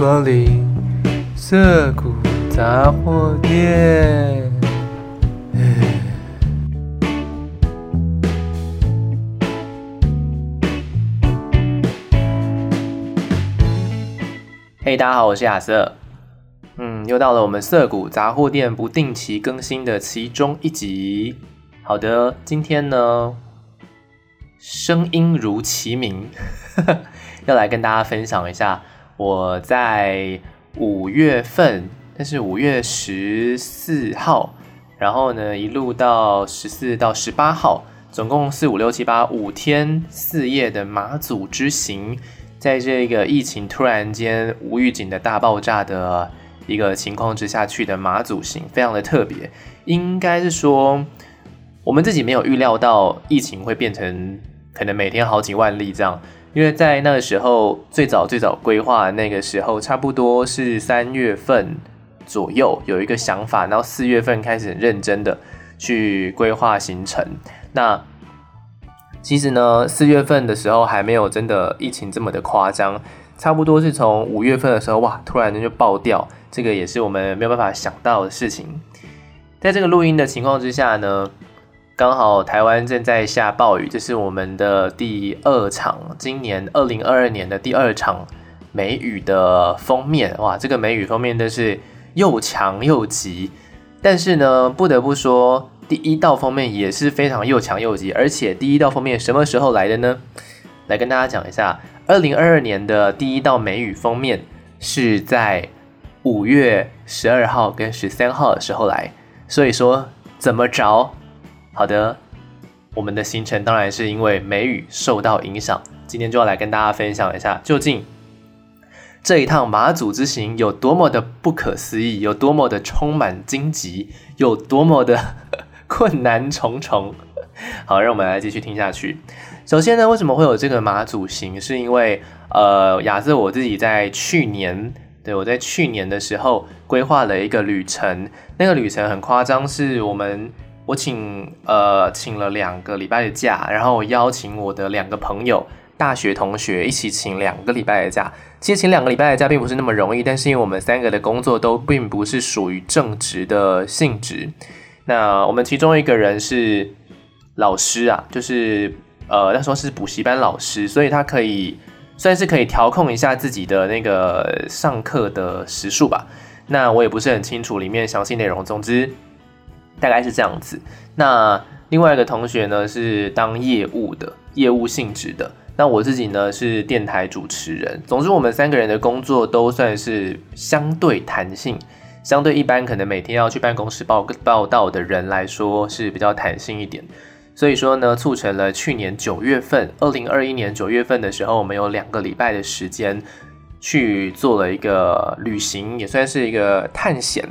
光临涩谷杂货店。嘿大家好，我是亚瑟。嗯，又到了我们涩谷杂货店不定期更新的其中一集。好的，今天呢，声音如其名，要来跟大家分享一下我在五月份，但是五月十四号，然后呢一路到十四到十八号，总共四五六七八五天四夜的马祖之行，在这个疫情突然间无预警的大爆炸的一个情况之下去的马祖行，非常的特别，应该是说我们自己没有预料到疫情会变成。可能每天好几万例这样，因为在那个时候最早最早规划那个时候，差不多是三月份左右有一个想法，然后四月份开始认真的去规划行程。那其实呢，四月份的时候还没有真的疫情这么的夸张，差不多是从五月份的时候，哇，突然间就爆掉，这个也是我们没有办法想到的事情。在这个录音的情况之下呢，刚好台湾正在下暴雨，这是我们的第二场，今年二零二二年的第二场梅雨的封面。哇，这个梅雨封面真是又强又急。但是呢，不得不说，第一道封面也是非常又强又急。而且第一道封面什么时候来的呢？来跟大家讲一下，二零二二年的第一道梅雨封面是在五月十二号跟十三号的时候来。所以说，怎么着？好的，我们的行程当然是因为梅雨受到影响，今天就要来跟大家分享一下，究竟这一趟马祖之行有多么的不可思议，有多么的充满荆棘，有多么的 困难重重。好，让我们来继续听下去。首先呢，为什么会有这个马祖行？是因为呃，亚瑟我自己在去年，对，我在去年的时候规划了一个旅程，那个旅程很夸张，是我们。我请呃请了两个礼拜的假，然后我邀请我的两个朋友，大学同学一起请两个礼拜的假。其实请两个礼拜的假并不是那么容易，但是因为我们三个的工作都并不是属于正职的性质。那我们其中一个人是老师啊，就是呃那时候是补习班老师，所以他可以算是可以调控一下自己的那个上课的时数吧。那我也不是很清楚里面详细内容，总之。大概是这样子。那另外一个同学呢，是当业务的，业务性质的。那我自己呢，是电台主持人。总之，我们三个人的工作都算是相对弹性，相对一般可能每天要去办公室报报道的人来说是比较弹性一点。所以说呢，促成了去年九月份，二零二一年九月份的时候，我们有两个礼拜的时间去做了一个旅行，也算是一个探险。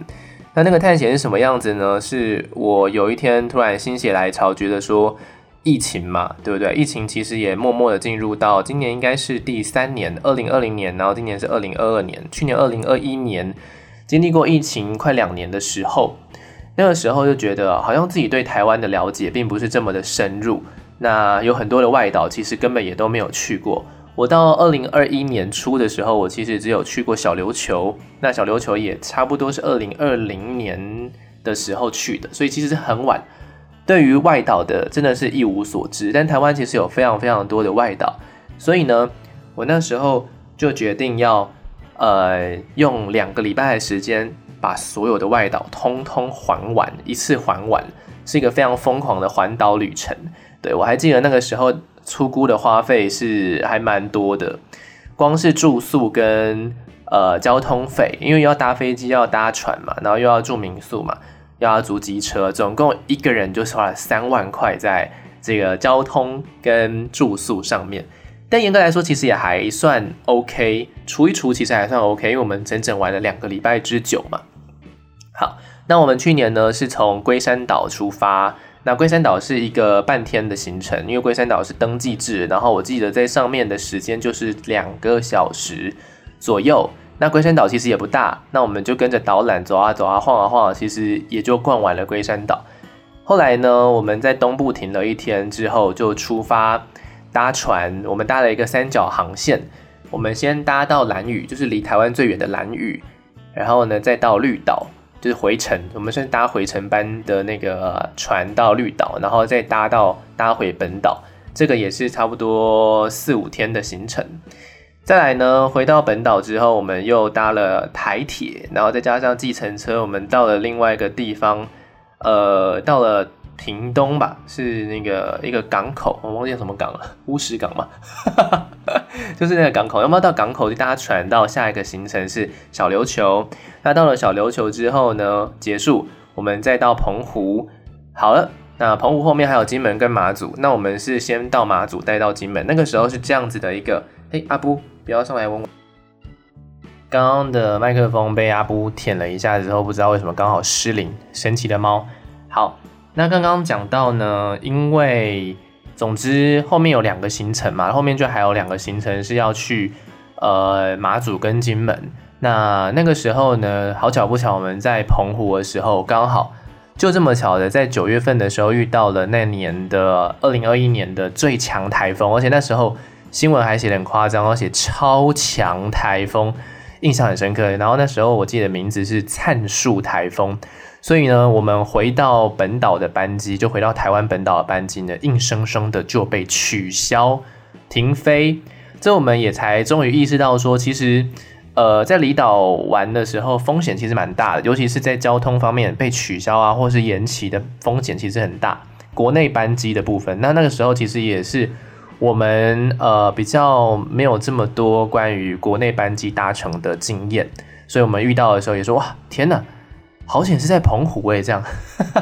那那个探险是什么样子呢？是我有一天突然心血来潮，觉得说疫情嘛，对不对？疫情其实也默默的进入到今年应该是第三年，二零二零年，然后今年是二零二二年，去年二零二一年经历过疫情快两年的时候，那个时候就觉得好像自己对台湾的了解并不是这么的深入，那有很多的外岛其实根本也都没有去过。我到二零二一年初的时候，我其实只有去过小琉球，那小琉球也差不多是二零二零年的时候去的，所以其实是很晚。对于外岛的，真的是一无所知。但台湾其实有非常非常多的外岛，所以呢，我那时候就决定要，呃，用两个礼拜的时间把所有的外岛通通环完，一次环完，是一个非常疯狂的环岛旅程。对，我还记得那个时候。出估的花费是还蛮多的，光是住宿跟呃交通费，因为要搭飞机要搭船嘛，然后又要住民宿嘛，又要租机车，总共一个人就花了三万块在这个交通跟住宿上面。但严格来说，其实也还算 OK，除一除其实还算 OK，因为我们整整玩了两个礼拜之久嘛。好，那我们去年呢是从龟山岛出发。那龟山岛是一个半天的行程，因为龟山岛是登记制，然后我记得在上面的时间就是两个小时左右。那龟山岛其实也不大，那我们就跟着导览走啊走啊晃啊晃，其实也就逛完了龟山岛。后来呢，我们在东部停了一天之后，就出发搭船，我们搭了一个三角航线。我们先搭到兰屿，就是离台湾最远的兰屿，然后呢再到绿岛，就是回程。我们先搭回程班的那个船到绿岛，然后再搭到搭回本岛，这个也是差不多四五天的行程。再来呢，回到本岛之后，我们又搭了台铁，然后再加上计程车，我们到了另外一个地方，呃，到了。屏东吧，是那个一个港口，我忘记什么港了，乌石港嘛，就是那个港口。要不要到港口就搭船到下一个行程是小琉球。那到了小琉球之后呢，结束，我们再到澎湖。好了，那澎湖后面还有金门跟马祖，那我们是先到马祖，再到金门。那个时候是这样子的一个，哎，阿布不要上来问我。刚刚的麦克风被阿布舔了一下之后，不知道为什么刚好失灵，神奇的猫。好。那刚刚讲到呢，因为总之后面有两个行程嘛，后面就还有两个行程是要去呃马祖跟金门。那那个时候呢，好巧不巧，我们在澎湖的时候，刚好就这么巧的在九月份的时候遇到了那年的二零二一年的最强台风，而且那时候新闻还写得很夸张，而且超强台风，印象很深刻。然后那时候我记得名字是灿树台风。所以呢，我们回到本岛的班机，就回到台湾本岛的班机呢，硬生生的就被取消停飞。这我们也才终于意识到说，其实，呃，在离岛玩的时候，风险其实蛮大的，尤其是在交通方面被取消啊，或是延期的风险其实很大。国内班机的部分，那那个时候其实也是我们呃比较没有这么多关于国内班机搭乘的经验，所以我们遇到的时候也说，哇，天哪！好险是在澎湖诶，这样，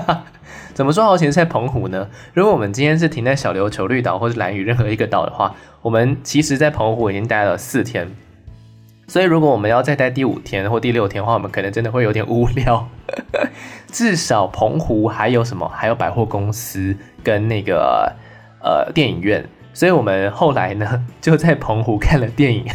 怎么说好险是在澎湖呢？如果我们今天是停在小琉球、绿岛或者兰屿任何一个岛的话，我们其实在澎湖已经待了四天，所以如果我们要再待第五天或第六天的话，我们可能真的会有点无聊。至少澎湖还有什么？还有百货公司跟那个呃电影院，所以我们后来呢 就在澎湖看了电影，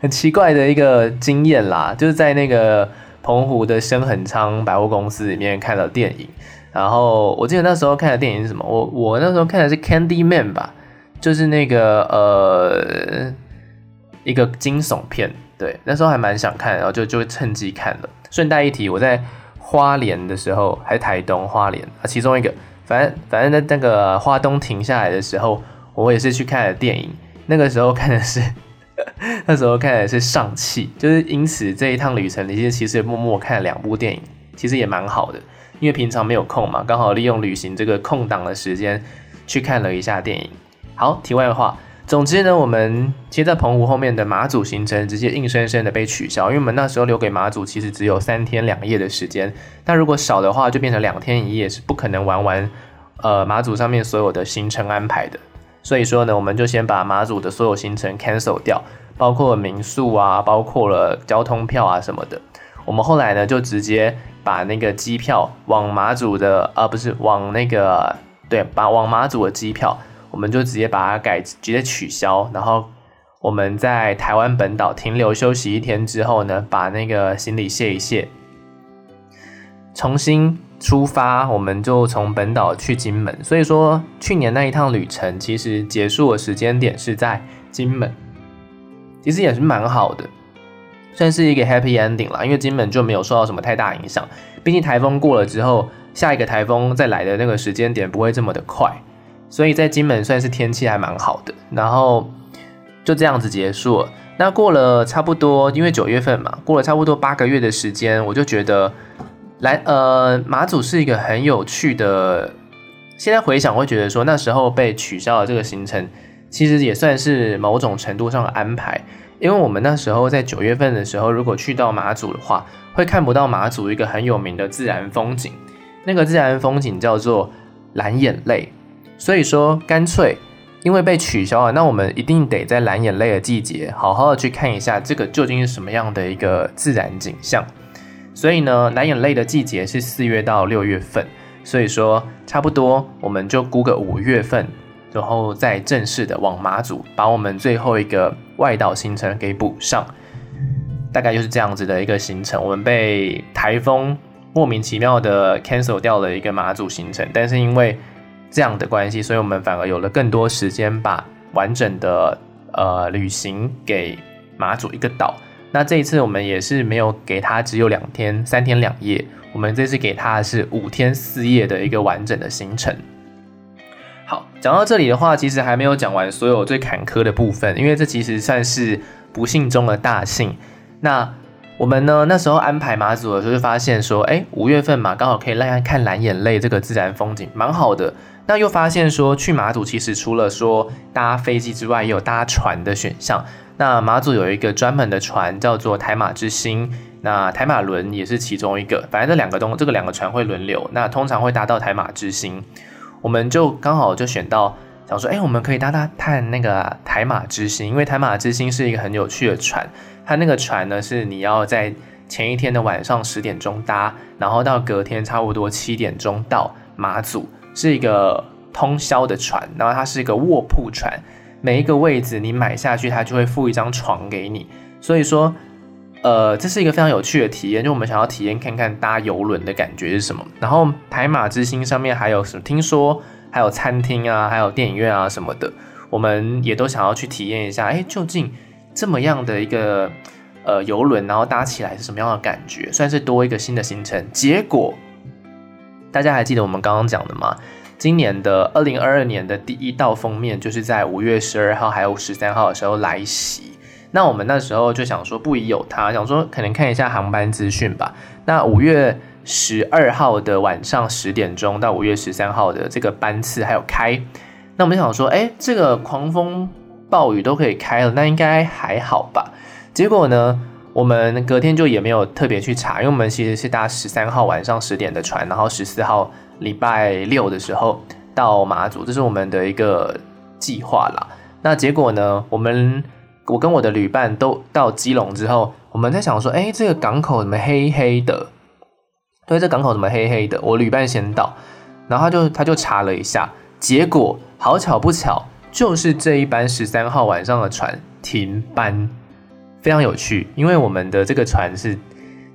很奇怪的一个经验啦，就是在那个。澎湖的升恒昌百货公司里面看了电影，然后我记得那时候看的电影是什么？我我那时候看的是 Candyman 吧，就是那个呃一个惊悚片，对，那时候还蛮想看，然后就就趁机看了。顺带一提，我在花莲的时候，还是台东花莲啊，其中一个，反正反正在那个花东停下来的时候，我也是去看了电影，那个时候看的是。那时候看的是上气，就是因此这一趟旅程，其实其实默默看了两部电影，其实也蛮好的，因为平常没有空嘛，刚好利用旅行这个空档的时间去看了一下电影。好，题外话，总之呢，我们其实在澎湖后面的马祖行程直接硬生生的被取消，因为我们那时候留给马祖其实只有三天两夜的时间，但如果少的话就变成两天一夜，是不可能玩完呃马祖上面所有的行程安排的。所以说呢，我们就先把马祖的所有行程 cancel 掉，包括民宿啊，包括了交通票啊什么的。我们后来呢，就直接把那个机票往马祖的，啊不是往那个，对，把往马祖的机票，我们就直接把它改，直接取消。然后我们在台湾本岛停留休息一天之后呢，把那个行李卸一卸，重新。出发，我们就从本岛去金门。所以说，去年那一趟旅程其实结束的时间点是在金门，其实也是蛮好的，算是一个 happy ending 啦。因为金门就没有受到什么太大影响，毕竟台风过了之后，下一个台风再来的那个时间点不会这么的快，所以在金门算是天气还蛮好的。然后就这样子结束了。那过了差不多，因为九月份嘛，过了差不多八个月的时间，我就觉得。来，呃，马祖是一个很有趣的。现在回想，会觉得说那时候被取消了这个行程，其实也算是某种程度上的安排。因为我们那时候在九月份的时候，如果去到马祖的话，会看不到马祖一个很有名的自然风景。那个自然风景叫做蓝眼泪。所以说，干脆因为被取消了，那我们一定得在蓝眼泪的季节，好好的去看一下这个究竟是什么样的一个自然景象。所以呢，蓝眼泪的季节是四月到六月份，所以说差不多我们就估个五月份，然后再正式的往马祖把我们最后一个外岛行程给补上，大概就是这样子的一个行程。我们被台风莫名其妙的 cancel 掉了一个马祖行程，但是因为这样的关系，所以我们反而有了更多时间把完整的呃旅行给马祖一个岛。那这一次我们也是没有给他只有两天三天两夜，我们这次给他是五天四夜的一个完整的行程。好，讲到这里的话，其实还没有讲完所有最坎坷的部分，因为这其实算是不幸中的大幸。那我们呢，那时候安排马祖的时候，就发现说，哎，五月份嘛，刚好可以来看蓝眼泪这个自然风景，蛮好的。那又发现说，去马祖其实除了说搭飞机之外，也有搭船的选项。那马祖有一个专门的船，叫做台马之星。那台马轮也是其中一个，反正这两个东，这个两个船会轮流。那通常会搭到台马之星，我们就刚好就选到，想说，哎，我们可以搭搭看那个台马之星，因为台马之星是一个很有趣的船。它那个船呢，是你要在前一天的晚上十点钟搭，然后到隔天差不多七点钟到马祖，是一个通宵的船。然后它是一个卧铺船。每一个位置你买下去，他就会附一张床给你。所以说，呃，这是一个非常有趣的体验。就我们想要体验看看搭邮轮的感觉是什么。然后台马之星上面还有什么？听说还有餐厅啊，还有电影院啊什么的，我们也都想要去体验一下。哎，究竟这么样的一个呃邮轮，然后搭起来是什么样的感觉？算是多一个新的行程。结果大家还记得我们刚刚讲的吗？今年的二零二二年的第一道封面，就是在五月十二号还有十三号的时候来袭。那我们那时候就想说不疑有他，想说可能看一下航班资讯吧。那五月十二号的晚上十点钟到五月十三号的这个班次还有开。那我们想说，哎，这个狂风暴雨都可以开了，那应该还好吧？结果呢，我们隔天就也没有特别去查，因为我们其实是搭十三号晚上十点的船，然后十四号。礼拜六的时候到马祖，这是我们的？一个计划啦。那结果呢？我们我跟我的？旅伴都到基隆之后，我们在想说，哎，这个港口怎么黑黑的？对，这港口怎么黑黑的？我旅伴先到，然后他就他就查了一下，结果好巧不巧，就是这一班十三号晚上的？船停班，非常有趣。因为我们的？这个船是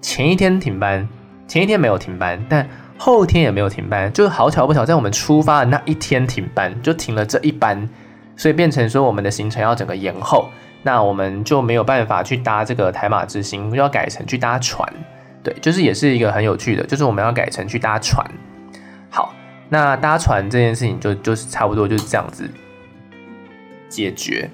前一天停班，前一天没有停班，但后天也没有停班，就是好巧不巧，在我们出发的那一天停班，就停了这一班，所以变成说我们的行程要整个延后，那我们就没有办法去搭这个台马之星，要改成去搭船。对，就是也是一个很有趣的，就是我们要改成去搭船。好，那搭船这件事情就就是差不多就是这样子解决，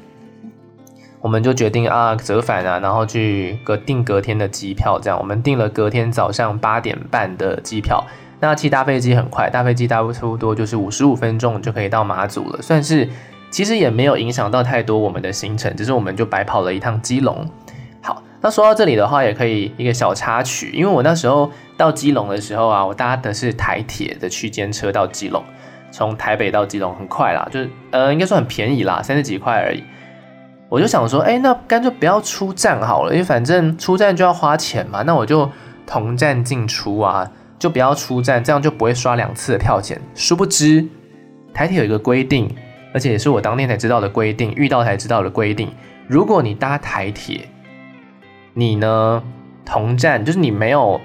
我们就决定啊折返啊，然后去隔订隔天的机票，这样我们订了隔天早上八点半的机票。那其实搭飞机很快，搭飞机搭差不多就是五十五分钟就可以到马祖了，算是其实也没有影响到太多我们的行程，只是我们就白跑了一趟基隆。好，那说到这里的话，也可以一个小插曲，因为我那时候到基隆的时候啊，我搭的是台铁的区间车到基隆，从台北到基隆很快啦，就是呃应该说很便宜啦，三十几块而已。我就想说，哎，那干脆不要出站好了，因为反正出站就要花钱嘛，那我就同站进出啊。就不要出站，这样就不会刷两次的票钱。殊不知，台铁有一个规定，而且也是我当天才知道的规定，遇到才知道的规定。如果你搭台铁，你呢同站，就是你没有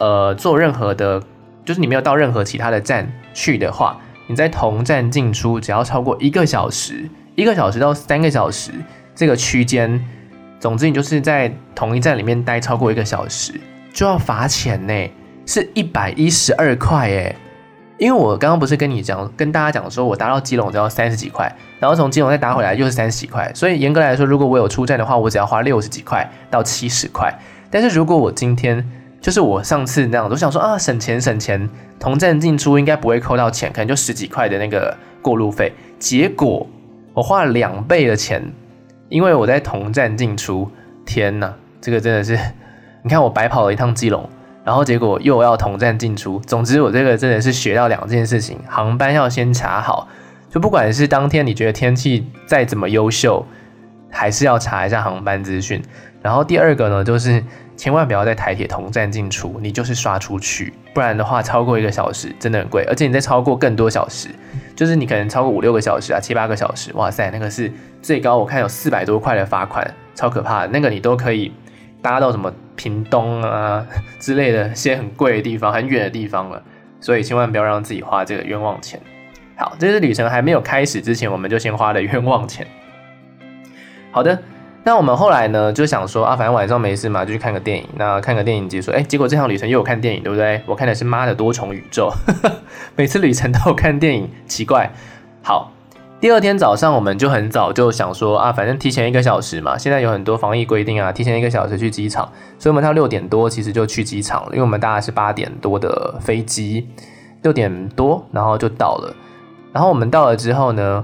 呃做任何的，就是你没有到任何其他的站去的话，你在同站进出只要超过一个小时，一个小时到三个小时这个区间，总之你就是在同一站里面待超过一个小时，就要罚钱呢。是一百一十二块耶，因为我刚刚不是跟你讲，跟大家讲说，我搭到基隆只要三十几块，然后从基隆再搭回来又是三十几块，所以严格来说，如果我有出站的话，我只要花六十几块到七十块。但是如果我今天就是我上次那样，我想说啊，省钱省钱，同站进出应该不会扣到钱，可能就十几块的那个过路费。结果我花了两倍的钱，因为我在同站进出，天哪，这个真的是，你看我白跑了一趟基隆。然后结果又要同站进出，总之我这个真的是学到两件事情：航班要先查好，就不管是当天你觉得天气再怎么优秀，还是要查一下航班资讯。然后第二个呢，就是千万不要在台铁同站进出，你就是刷出去，不然的话超过一个小时真的很贵，而且你再超过更多小时，就是你可能超过五六个小时啊，七八个小时，哇塞，那个是最高我看有四百多块的罚款，超可怕的，那个你都可以搭到什么？屏东啊 之类的一些很贵的地方，很远的地方了，所以千万不要让自己花这个冤枉钱。好，这次旅程还没有开始之前，我们就先花了冤枉钱。好的，那我们后来呢就想说啊，反正晚上没事嘛，就去看个电影。那看个电影结束，哎，结果这趟旅程又有看电影，对不对？我看的是《妈的多重宇宙》，每次旅程都有看电影，奇怪。好，第二天早上我们就很早就想说啊，反正提前一个小时嘛，现在有很多防疫规定啊，提前一个小时去机场，所以我们到六点多其实就去机场了，因为我们大概是八点多的飞机，六点多然后就到了。然后我们到了之后呢，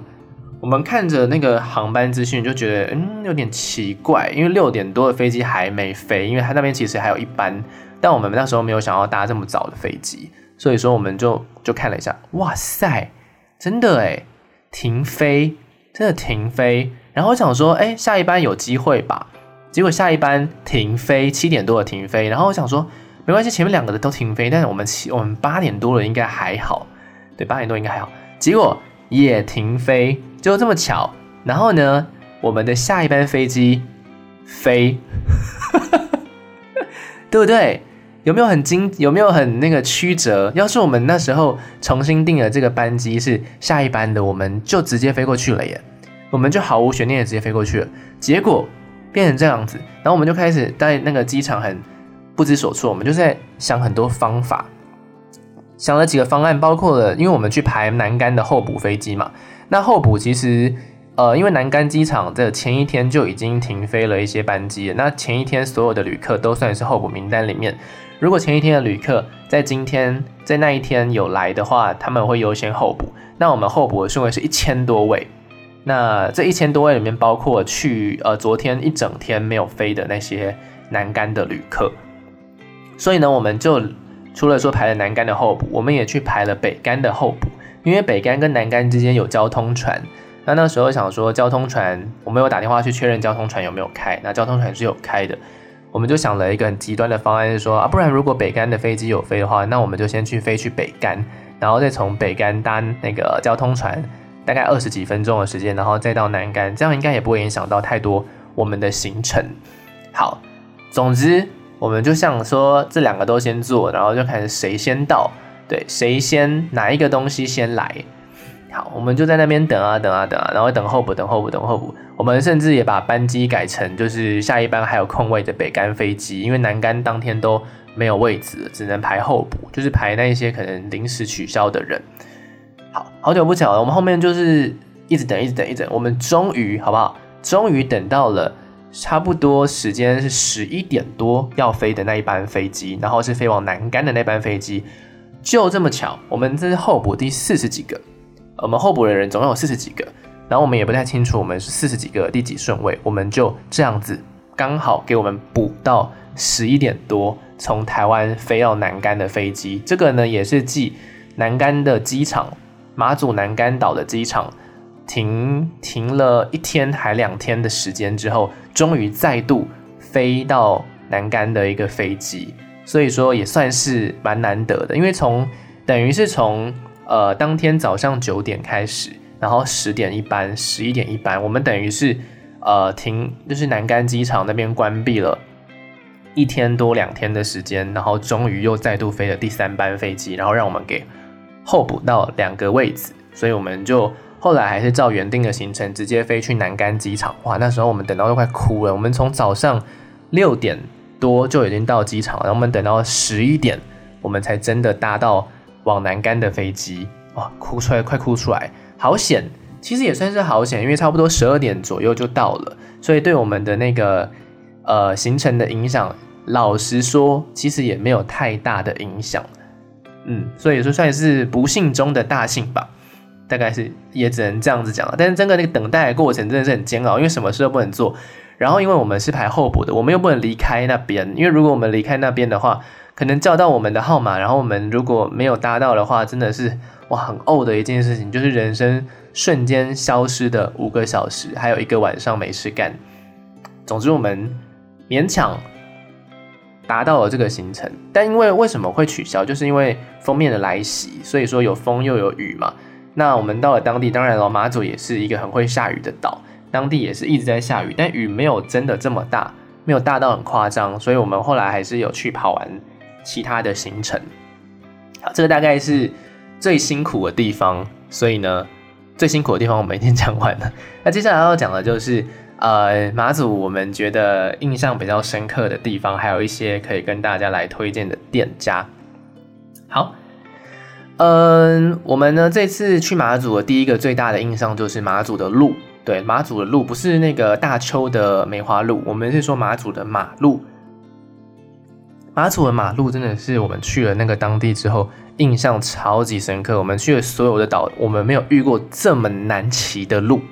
我们看着那个航班资讯就觉得嗯有点奇怪，因为六点多的飞机还没飞，因为它那边其实还有一班，但我们那时候没有想要搭这么早的飞机，所以说我们就就看了一下，哇塞！真的诶，停飞，真的停飞。然后我想说，哎，下一班有机会吧？结果下一班停飞，七点多的停飞。然后我想说，没关系，前面两个的都停飞，但是我们七我们八点多了应该还好，对，八点多应该还好。结果也停飞，就这么巧。然后呢，我们的下一班飞机飞，对不对？有没有很惊？有没有很那个曲折？要是我们那时候重新订了这个班机是下一班的，我们就直接飞过去了耶！我们就毫无悬念的直接飞过去了。结果变成这样子，然后我们就开始在那个机场很不知所措。我们就在想很多方法，想了几个方案，包括了因为我们去排南竿的候补飞机嘛。那候补其实呃，因为南竿机场的前一天就已经停飞了一些班机，那前一天所有的旅客都算是候补名单里面。如果前一天的旅客在今天在那一天有来的话，他们会优先候补。那我们候补的顺位是一千多位。那这一千多位里面包括去呃昨天一整天没有飞的那些南竿的旅客。所以呢，我们就除了说排了南竿的候补，我们也去排了北竿的候补。因为北竿跟南竿之间有交通船。那那时候想说交通船，我们有打电话去确认交通船有没有开。那交通船是有开的。我们就想了一个很极端的方案，是说啊，不然如果北干的飞机有飞的话，那我们就先去飞去北干，然后再从北干搭那个交通船，大概二十几分钟的时间，然后再到南干，这样应该也不会影响到太多我们的行程。好，总之我们就想说这两个都先做，然后就看谁先到，对，谁先哪一个东西先来。好，我们就在那边等啊等啊等啊，然后等候补，等候补，等候补。我们甚至也把班机改成就是下一班还有空位的北干飞机，因为南干当天都没有位置，只能排候补，就是排那一些可能临时取消的人。好，好久不巧了，我们后面就是一直等，一直等，一直等。我们终于好不好？终于等到了差不多时间是十一点多要飞的那一班飞机，然后是飞往南干的那班飞机。就这么巧，我们这是候补第四十几个。我们候补的人总共有四十几个，然后我们也不太清楚我们是四十几个第几顺位，我们就这样子刚好给我们补到十一点多从台湾飞到南竿的飞机。这个呢也是继南竿的机场，马祖南竿岛的机场停停了一天还两天的时间之后，终于再度飞到南竿的一个飞机，所以说也算是蛮难得的，因为从等于是从。呃，当天早上九点开始，然后十点一班，十一点一班，我们等于是呃停，就是南竿机场那边关闭了一天多两天的时间，然后终于又再度飞了第三班飞机，然后让我们给候补到两个位置，所以我们就后来还是照原定的行程直接飞去南竿机场。哇，那时候我们等到都快哭了，我们从早上六点多就已经到机场了，然后我们等到十一点，我们才真的搭到。往南竿的飞机，哇，哭出来，快哭出来，好险！其实也算是好险，因为差不多十二点左右就到了，所以对我们的那个呃行程的影响，老实说，其实也没有太大的影响。嗯，所以说算是不幸中的大幸吧，大概是也只能这样子讲了。但是整个那个等待的过程真的是很煎熬，因为什么事都不能做，然后因为我们是排候补的，我们又不能离开那边，因为如果我们离开那边的话。可能叫到我们的号码，然后我们如果没有搭到的话，真的是哇很呕的一件事情，就是人生瞬间消失的五个小时，还有一个晚上没事干。总之我们勉强达到了这个行程，但因为为什么会取消，就是因为封面的来袭，所以说有风又有雨嘛。那我们到了当地，当然了，马祖也是一个很会下雨的岛，当地也是一直在下雨，但雨没有真的这么大，没有大到很夸张，所以我们后来还是有去跑完。其他的行程，好，这个大概是最辛苦的地方，所以呢，最辛苦的地方我们已经讲完了。那接下来要讲的就是，呃，马祖我们觉得印象比较深刻的地方，还有一些可以跟大家来推荐的店家。好，嗯，我们呢这次去马祖的第一个最大的印象就是马祖的路。对，马祖的路不是那个大邱的梅花鹿，我们是说马祖的马路。马祖的马路真的是我们去了那个当地之后，印象超级深刻。我们去了所有的岛，我们没有遇过这么难骑的路。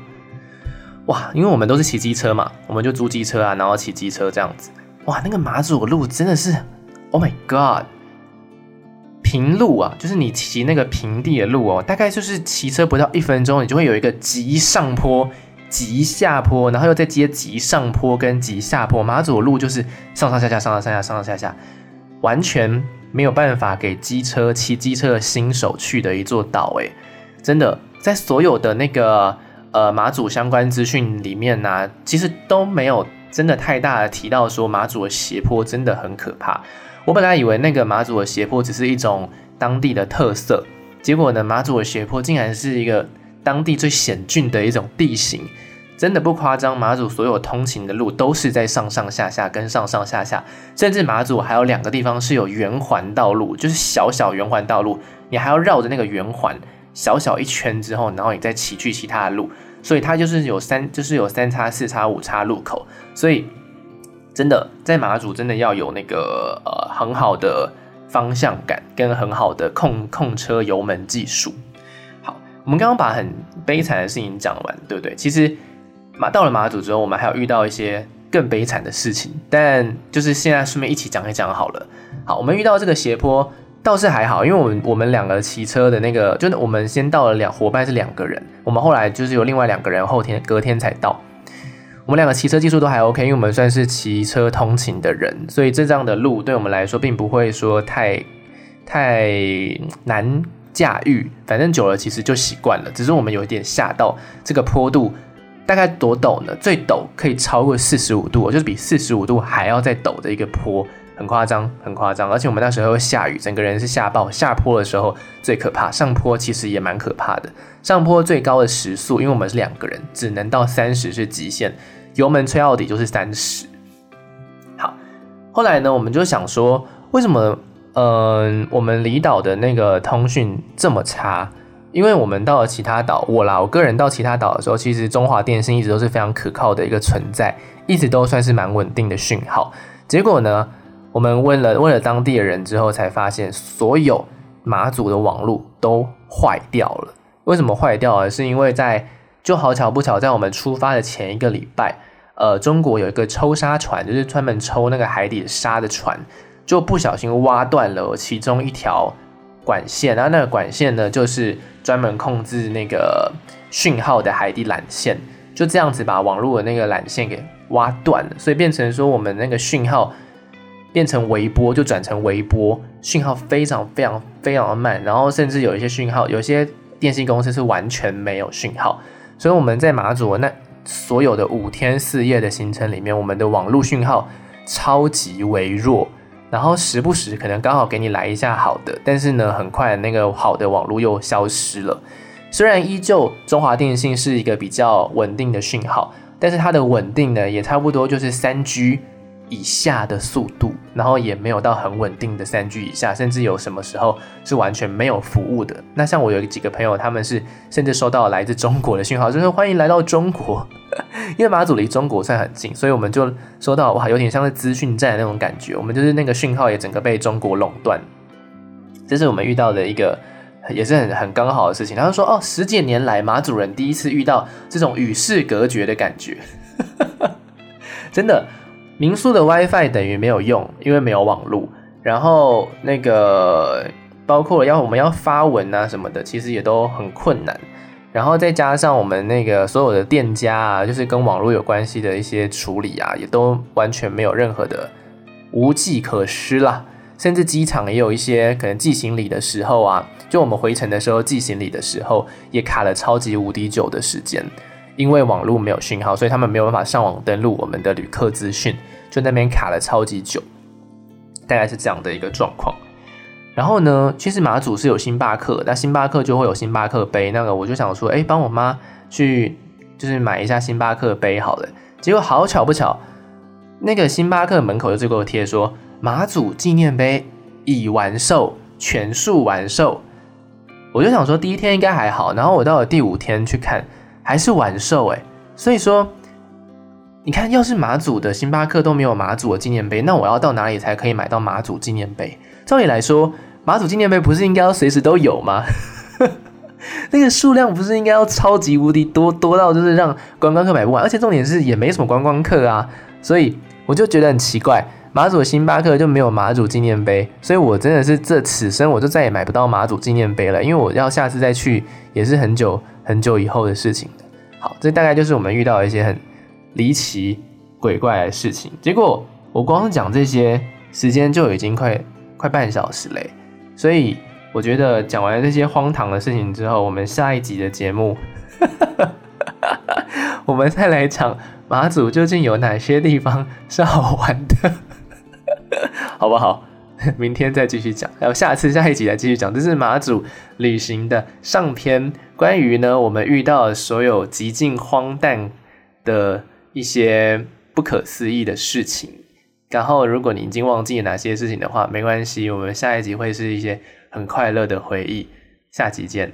哇，因为我们都是骑机车嘛，我们就租机车啊，然后骑机车这样子。哇，那个马祖的路真的是，Oh my God，平路啊，就是你骑那个平地的路哦，大概就是骑车不到一分钟，你就会有一个急上坡、急下坡，然后又再接急上坡跟急下坡。马祖的路就是上上下下、上上下下、上上下下，完全没有办法给机车骑机车的新手去的一座岛诶，真的，在所有的那个。呃，马祖相关资讯里面呢、其实都没有真的太大的提到说马祖的斜坡真的很可怕。我本来以为那个马祖的斜坡只是一种当地的特色，结果呢，马祖的斜坡竟然是一个当地最险峻的一种地形，真的不夸张。马祖所有通勤的路都是在上上下下跟上上下下，甚至马祖还有两个地方是有圆环道路，就是小小圆环道路，你还要绕着那个圆环。小小一圈之后，然后你再骑去其他的路，所以它就是有三，就是有三叉、四叉、五叉路口，所以真的在马祖真的要有那个呃很好的方向感跟很好的控控车油门技术。我们刚刚把很悲惨的事情讲完，对不对？其实马到了马祖之后，我们还有遇到一些更悲惨的事情，但就是现在顺便一起讲一讲好了。好，我们遇到这个斜坡。倒是还好，因为我们我们两个骑车的那个，就是我们先到了两伙伴是两个人，我们后来就是有另外两个人后天隔天才到。我们两个骑车技术都还 OK，因为我们算是骑车通勤的人，所以这样的路对我们来说并不会说太太难驾驭。反正久了其实就习惯了，只是我们有一点吓到这个坡度大概多陡呢？最陡可以超过四十五度，就是比四十五度还要再陡的一个坡。很夸张，很夸张，而且我们那时候下雨，整个人是下爆。下坡的时候最可怕，上坡其实也蛮可怕的。上坡最高的时速，因为我们是两个人，只能到三十是极限，油门吹到底就是三十。好，后来呢，我们就想说，为什么，嗯、我们离岛的那个通讯这么差？因为我们到了其他岛，我啦，我个人到其他岛的时候，其实中华电信一直都是非常可靠的一个存在，一直都算是蛮稳定的讯号。结果呢？我们问了问了当地的人之后，才发现所有马祖的网络都坏掉了。为什么坏掉了？是因为在就好巧不巧，在我们出发的前一个礼拜，呃，中国有一个抽沙船，就是专门抽那个海底沙的船，就不小心挖断了其中一条管线。然后那个管线呢，就是专门控制那个讯号的海底缆线，就这样子把网络的那个缆线给挖断了，所以变成说我们那个讯号。变成微波就转成微波，讯号非常非常非常的慢，然后甚至有一些讯号，有些电信公司是完全没有讯号，所以我们在马祖那所有的五天四夜的行程里面，我们的网络讯号超级微弱，然后时不时可能刚好给你来一下好的，但是呢，很快那个好的网络又消失了。虽然依旧中华电信是一个比较稳定的讯号，但是它的稳定呢，也差不多就是三 G。以下的速度，然后也没有到很稳定的三 G 以下，甚至有什么时候是完全没有服务的。那像我有几个朋友，他们是甚至收到来自中国的讯号，就是欢迎来到中国，因为马祖离中国算很近，所以我们就收到哇，有点像是资讯站那种感觉。我们就是那个讯号也整个被中国垄断，这是我们遇到的一个也是很很刚好的事情。他就说哦，十几年来马祖人第一次遇到这种与世隔绝的感觉，真的。民宿的 WiFi 等于没有用，因为没有网络。然后那个包括要我们要发文啊什么的，其实也都很困难。然后再加上我们那个所有的店家啊，就是跟网络有关系的一些处理啊，也都完全没有任何的无计可施啦。甚至机场也有一些可能寄行李的时候啊，就我们回程的时候寄行李的时候，也卡了超级无敌久的时间。因为网络没有讯号，所以他们没有办法上网登录我们的旅客资讯，就那边卡了超级久，大概是这样的一个状况。然后呢，其实马祖是有星巴克，那星巴克就会有星巴克杯，那个我就想说，哎，帮我妈去就是买一下星巴克杯好了。结果好巧不巧，那个星巴克门口就给我贴说马祖纪念碑已完售，全数完售。我就想说第一天应该还好，然后我到了第五天去看，还是晚售哎。所以说，你看，要是马祖的星巴克都没有马祖的纪念碑，那我要到哪里才可以买到马祖纪念碑？照理来说，马祖纪念碑不是应该要随时都有吗？那个数量不是应该要超级无敌多多到就是让观光客买不完，而且重点是也没什么观光客啊，所以我就觉得很奇怪，马祖星巴克就没有马祖纪念碑，所以我真的是这此生我就再也买不到马祖纪念碑了，因为我要下次再去也是很久很久以后的事情。好，这大概就是我们遇到一些很离奇鬼怪的事情。结果我光讲这些，时间就已经快快半小时嘞，所以。我觉得讲完这些荒唐的事情之后，我们下一集的节目，我们再来讲马祖究竟有哪些地方是好玩的，好不好？明天再继续讲，还有下次下一集来继续讲。这是马祖旅行的上篇，关于呢我们遇到所有极尽荒诞的一些不可思议的事情。然后，如果你已经忘记哪些事情的话，没关系，我们下一集会是一些。很快乐的回忆，下集见。